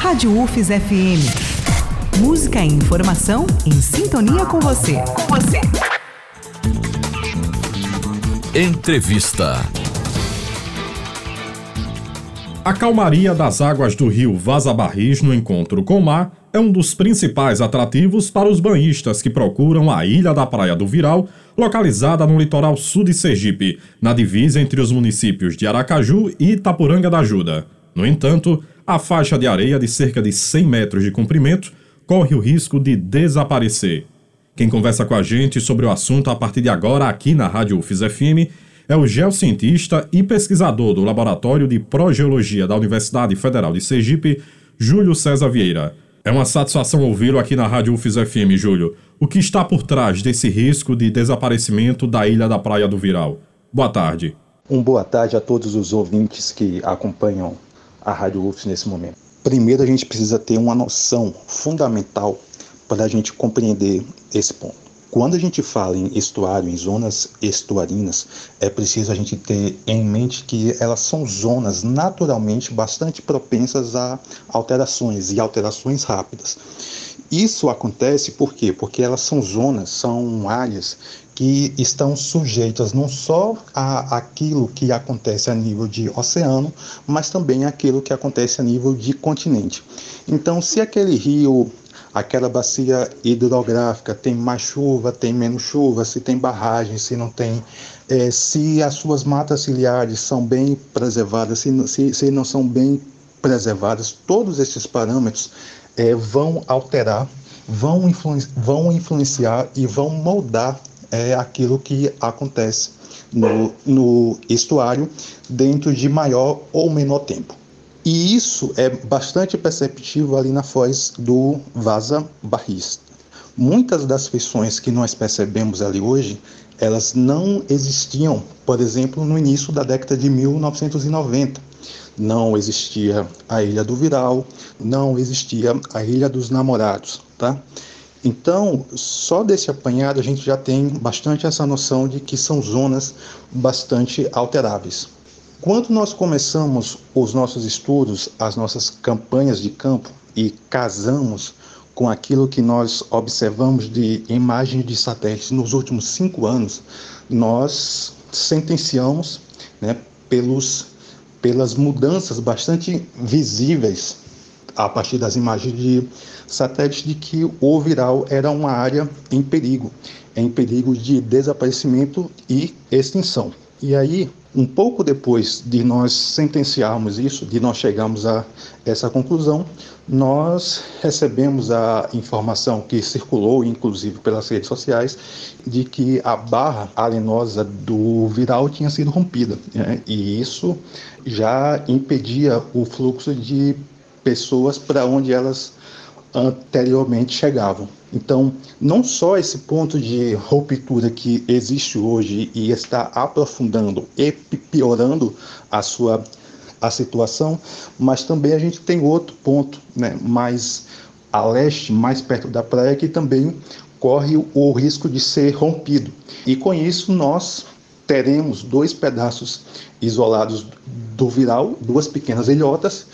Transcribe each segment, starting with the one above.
Rádio UFES FM. Música e informação em sintonia com você. Com você. Entrevista. A calmaria das águas do rio Vaza Barris no encontro com o mar é um dos principais atrativos para os banhistas que procuram a Ilha da Praia do Viral, localizada no litoral sul de Sergipe, na divisa entre os municípios de Aracaju e Itapuranga da Ajuda. No entanto, a faixa de areia de cerca de 100 metros de comprimento corre o risco de desaparecer. Quem conversa com a gente sobre o assunto a partir de agora aqui na Rádio UFIS FM é o geocientista e pesquisador do Laboratório de Progeologia da Universidade Federal de Sergipe, Júlio César Vieira. É uma satisfação ouvi-lo aqui na Rádio UFIS FM, Júlio. O que está por trás desse risco de desaparecimento da ilha da Praia do Viral? Boa tarde. Um boa tarde a todos os ouvintes que acompanham a Rádio UFIS nesse momento. Primeiro, a gente precisa ter uma noção fundamental para a gente compreender esse ponto. Quando a gente fala em estuário, em zonas estuarinas, é preciso a gente ter em mente que elas são zonas naturalmente bastante propensas a alterações e alterações rápidas. Isso acontece por quê? Porque elas são zonas, são áreas que estão sujeitas não só a aquilo que acontece a nível de oceano, mas também aquilo que acontece a nível de continente. Então, se aquele rio aquela bacia hidrográfica tem mais chuva, tem menos chuva, se tem barragem, se não tem, é, se as suas matas ciliares são bem preservadas, se, se, se não são bem preservadas, todos esses parâmetros é, vão alterar, vão, vão influenciar e vão moldar é, aquilo que acontece no, no estuário dentro de maior ou menor tempo. E isso é bastante perceptível ali na foz do Vaza Barris. Muitas das feições que nós percebemos ali hoje, elas não existiam, por exemplo, no início da década de 1990. Não existia a Ilha do Viral, não existia a Ilha dos Namorados, tá? Então, só desse apanhado a gente já tem bastante essa noção de que são zonas bastante alteráveis. Quando nós começamos os nossos estudos, as nossas campanhas de campo e casamos com aquilo que nós observamos de imagens de satélites nos últimos cinco anos, nós sentenciamos né, pelos, pelas mudanças bastante visíveis a partir das imagens de satélites de que o viral era uma área em perigo, em perigo de desaparecimento e extinção. E aí um pouco depois de nós sentenciarmos isso, de nós chegarmos a essa conclusão, nós recebemos a informação que circulou, inclusive pelas redes sociais, de que a barra arenosa do viral tinha sido rompida. Né? E isso já impedia o fluxo de pessoas para onde elas anteriormente chegavam. Então, não só esse ponto de ruptura que existe hoje e está aprofundando e piorando a sua a situação, mas também a gente tem outro ponto, né, mais a leste, mais perto da praia, que também corre o risco de ser rompido. E com isso nós teremos dois pedaços isolados do viral, duas pequenas ilhotas,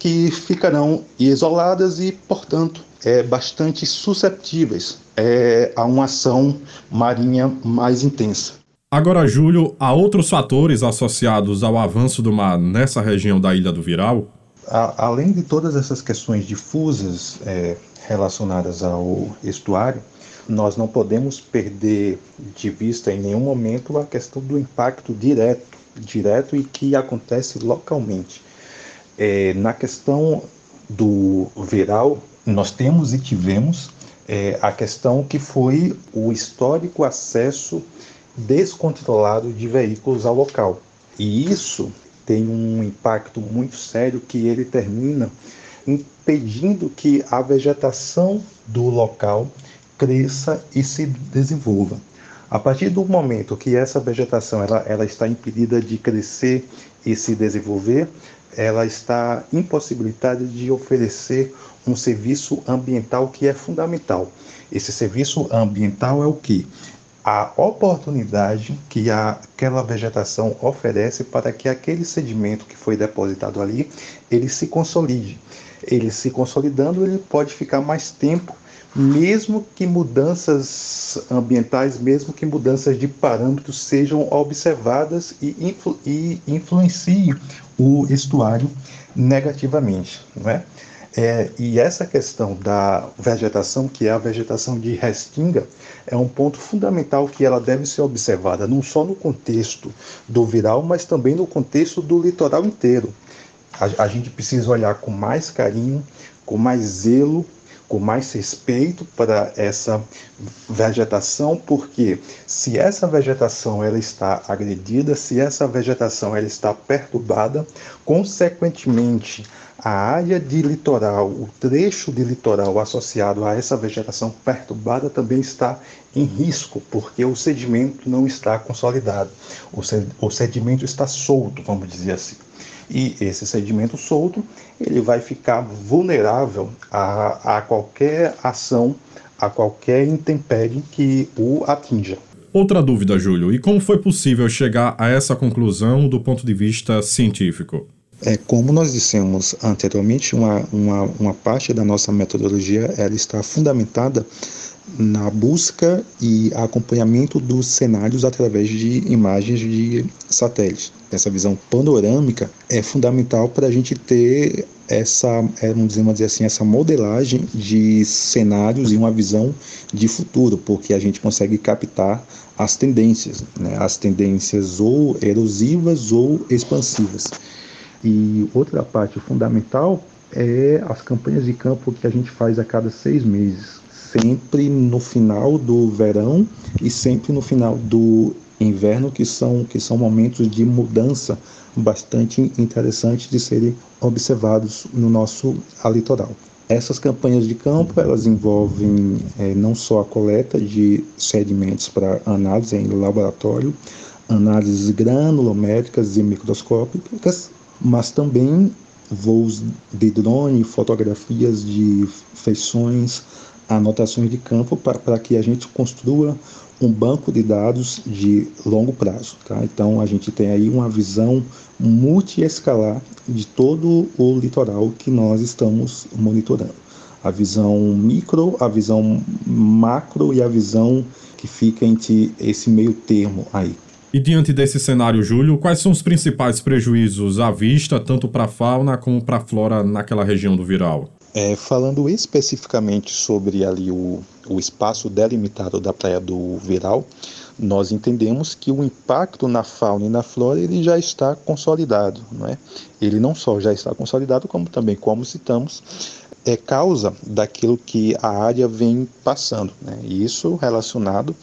que ficarão isoladas e, portanto, é, bastante susceptíveis é, a uma ação marinha mais intensa. Agora, Júlio, há outros fatores associados ao avanço do mar nessa região da Ilha do Viral? A, além de todas essas questões difusas é, relacionadas ao estuário, nós não podemos perder de vista em nenhum momento a questão do impacto direto, direto e que acontece localmente. É, na questão do viral, nós temos e tivemos é, a questão que foi o histórico acesso descontrolado de veículos ao local. E isso tem um impacto muito sério que ele termina impedindo que a vegetação do local cresça e se desenvolva. A partir do momento que essa vegetação ela, ela está impedida de crescer e se desenvolver, ela está impossibilitada de oferecer um serviço ambiental que é fundamental. Esse serviço ambiental é o que? a oportunidade que aquela vegetação oferece para que aquele sedimento que foi depositado ali, ele se consolide. Ele se consolidando, ele pode ficar mais tempo, mesmo que mudanças ambientais, mesmo que mudanças de parâmetros sejam observadas e, influ, e influenciem o estuário negativamente, não é? É, e essa questão da vegetação, que é a vegetação de restinga, é um ponto fundamental que ela deve ser observada, não só no contexto do viral, mas também no contexto do litoral inteiro. A, a gente precisa olhar com mais carinho, com mais zelo, com mais respeito para essa vegetação, porque se essa vegetação ela está agredida, se essa vegetação ela está perturbada, consequentemente a área de litoral, o trecho de litoral associado a essa vegetação perturbada também está em risco, porque o sedimento não está consolidado, o sedimento está solto, vamos dizer assim. E esse sedimento solto, ele vai ficar vulnerável a, a qualquer ação, a qualquer intempérie que o atinja. Outra dúvida, Júlio, e como foi possível chegar a essa conclusão do ponto de vista científico? É, como nós dissemos anteriormente, uma, uma, uma parte da nossa metodologia ela está fundamentada na busca e acompanhamento dos cenários através de imagens de satélites. Essa visão panorâmica é fundamental para a gente ter essa, é, vamos dizer assim, essa modelagem de cenários e uma visão de futuro, porque a gente consegue captar as tendências, né? as tendências ou erosivas ou expansivas. E outra parte fundamental é as campanhas de campo que a gente faz a cada seis meses, sempre no final do verão e sempre no final do inverno, que são, que são momentos de mudança bastante interessantes de serem observados no nosso litoral. Essas campanhas de campo elas envolvem é, não só a coleta de sedimentos para análise em laboratório, análises granulométricas e microscópicas, mas também voos de drone, fotografias de feições, anotações de campo para que a gente construa um banco de dados de longo prazo. Tá? Então a gente tem aí uma visão multiescalar de todo o litoral que nós estamos monitorando. A visão micro, a visão macro e a visão que fica entre esse meio termo aí. E diante desse cenário, Júlio, quais são os principais prejuízos à vista, tanto para a fauna como para a flora naquela região do Viral? É, falando especificamente sobre ali o, o espaço delimitado da praia do Viral, nós entendemos que o impacto na fauna e na flora ele já está consolidado, não é? Ele não só já está consolidado, como também, como citamos, é causa daquilo que a área vem passando, né? Isso relacionado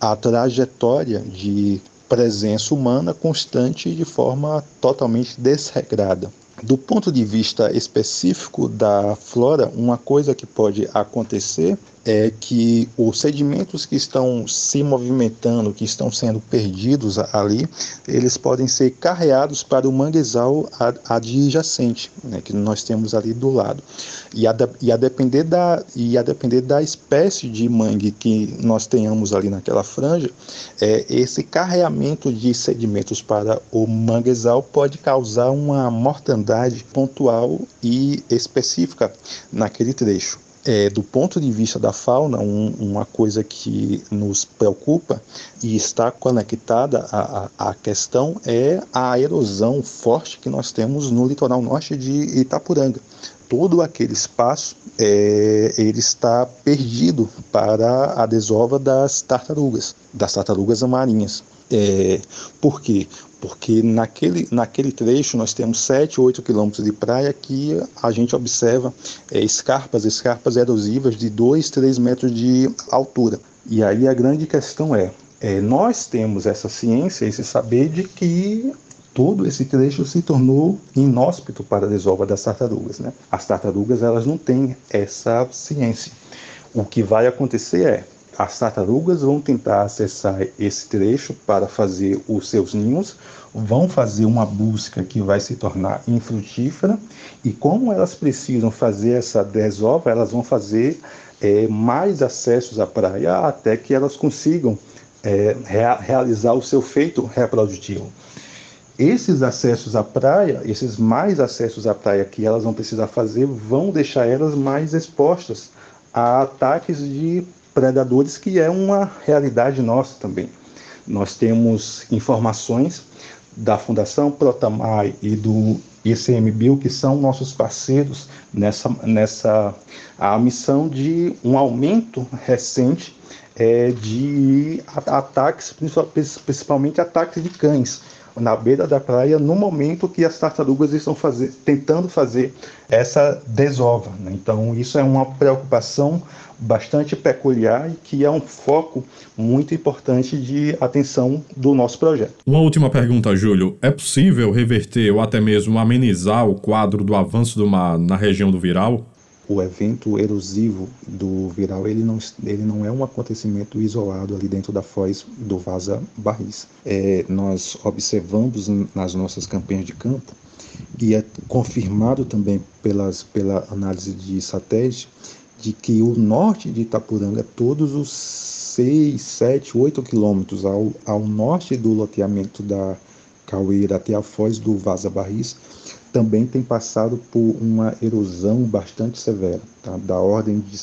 à trajetória de presença humana constante de forma totalmente desregrada. Do ponto de vista específico da flora, uma coisa que pode acontecer é que os sedimentos que estão se movimentando, que estão sendo perdidos ali, eles podem ser carreados para o manguezal adjacente, né, que nós temos ali do lado. E a, e, a depender da, e a depender da espécie de mangue que nós tenhamos ali naquela franja, é, esse carreamento de sedimentos para o manguezal pode causar uma mortandade pontual e específica naquele trecho. É, do ponto de vista da fauna, um, uma coisa que nos preocupa e está conectada à, à questão é a erosão forte que nós temos no litoral norte de Itapuranga. Todo aquele espaço é, ele está perdido para a desova das tartarugas, das tartarugas marinhas. É, por quê? Porque naquele, naquele trecho nós temos 7, 8 quilômetros de praia que a gente observa é, escarpas, escarpas erosivas de 2, 3 metros de altura. E aí a grande questão é, é, nós temos essa ciência, esse saber de que todo esse trecho se tornou inóspito para a desova das tartarugas. Né? As tartarugas elas não têm essa ciência. O que vai acontecer é, as tartarugas vão tentar acessar esse trecho para fazer os seus ninhos, vão fazer uma busca que vai se tornar infrutífera, e como elas precisam fazer essa desova, elas vão fazer é, mais acessos à praia até que elas consigam é, rea, realizar o seu feito reprodutivo. Esses acessos à praia, esses mais acessos à praia que elas vão precisar fazer, vão deixar elas mais expostas a ataques de predadores, que é uma realidade nossa também. Nós temos informações da Fundação Protamai e do ICMBio, que são nossos parceiros nessa, nessa a missão de um aumento recente é, de ataques, principalmente ataques de cães na beira da praia, no momento que as tartarugas estão fazer, tentando fazer essa desova. Né? Então, isso é uma preocupação bastante peculiar e que é um foco muito importante de atenção do nosso projeto. Uma última pergunta, Júlio. É possível reverter ou até mesmo amenizar o quadro do avanço do mar na região do Viral? O evento erosivo do Viral ele não, ele não é um acontecimento isolado ali dentro da foz do Vaza Barris. É, nós observamos nas nossas campanhas de campo e é confirmado também pelas, pela análise de satélite de que o norte de Itapuranga, todos os 6, 7, 8 quilômetros ao, ao norte do loteamento da Caueira até a foz do Vaza Barris, também tem passado por uma erosão bastante severa, tá? da ordem de,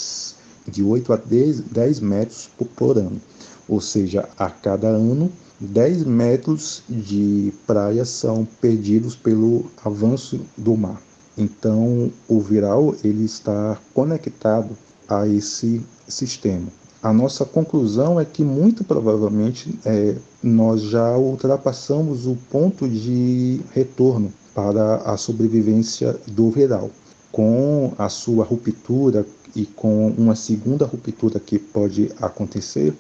de 8 a 10, 10 metros por, por ano. Ou seja, a cada ano, 10 metros de praia são perdidos pelo avanço do mar. Então, o viral ele está conectado a esse sistema. A nossa conclusão é que muito provavelmente é, nós já ultrapassamos o ponto de retorno para a sobrevivência do viral. Com a sua ruptura e com uma segunda ruptura que pode acontecer,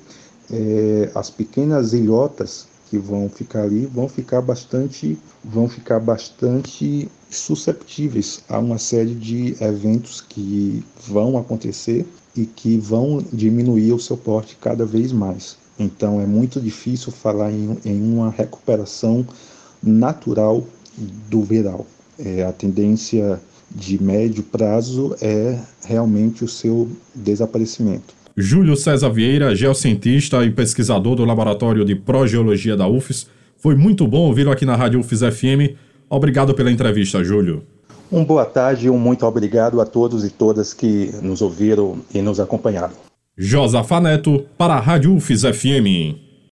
é, as pequenas ilhotas que vão ficar ali vão ficar bastante vão ficar bastante susceptíveis a uma série de eventos que vão acontecer e que vão diminuir o seu porte cada vez mais. Então é muito difícil falar em, em uma recuperação natural do viral. É, a tendência de médio prazo é realmente o seu desaparecimento. Júlio César Vieira, geocientista e pesquisador do Laboratório de Progeologia da UFES. Foi muito bom ouvi-lo aqui na Rádio UFES FM. Obrigado pela entrevista, Júlio. Um boa tarde e um muito obrigado a todos e todas que nos ouviram e nos acompanharam. Josafa Neto, para a Rádio UFES FM.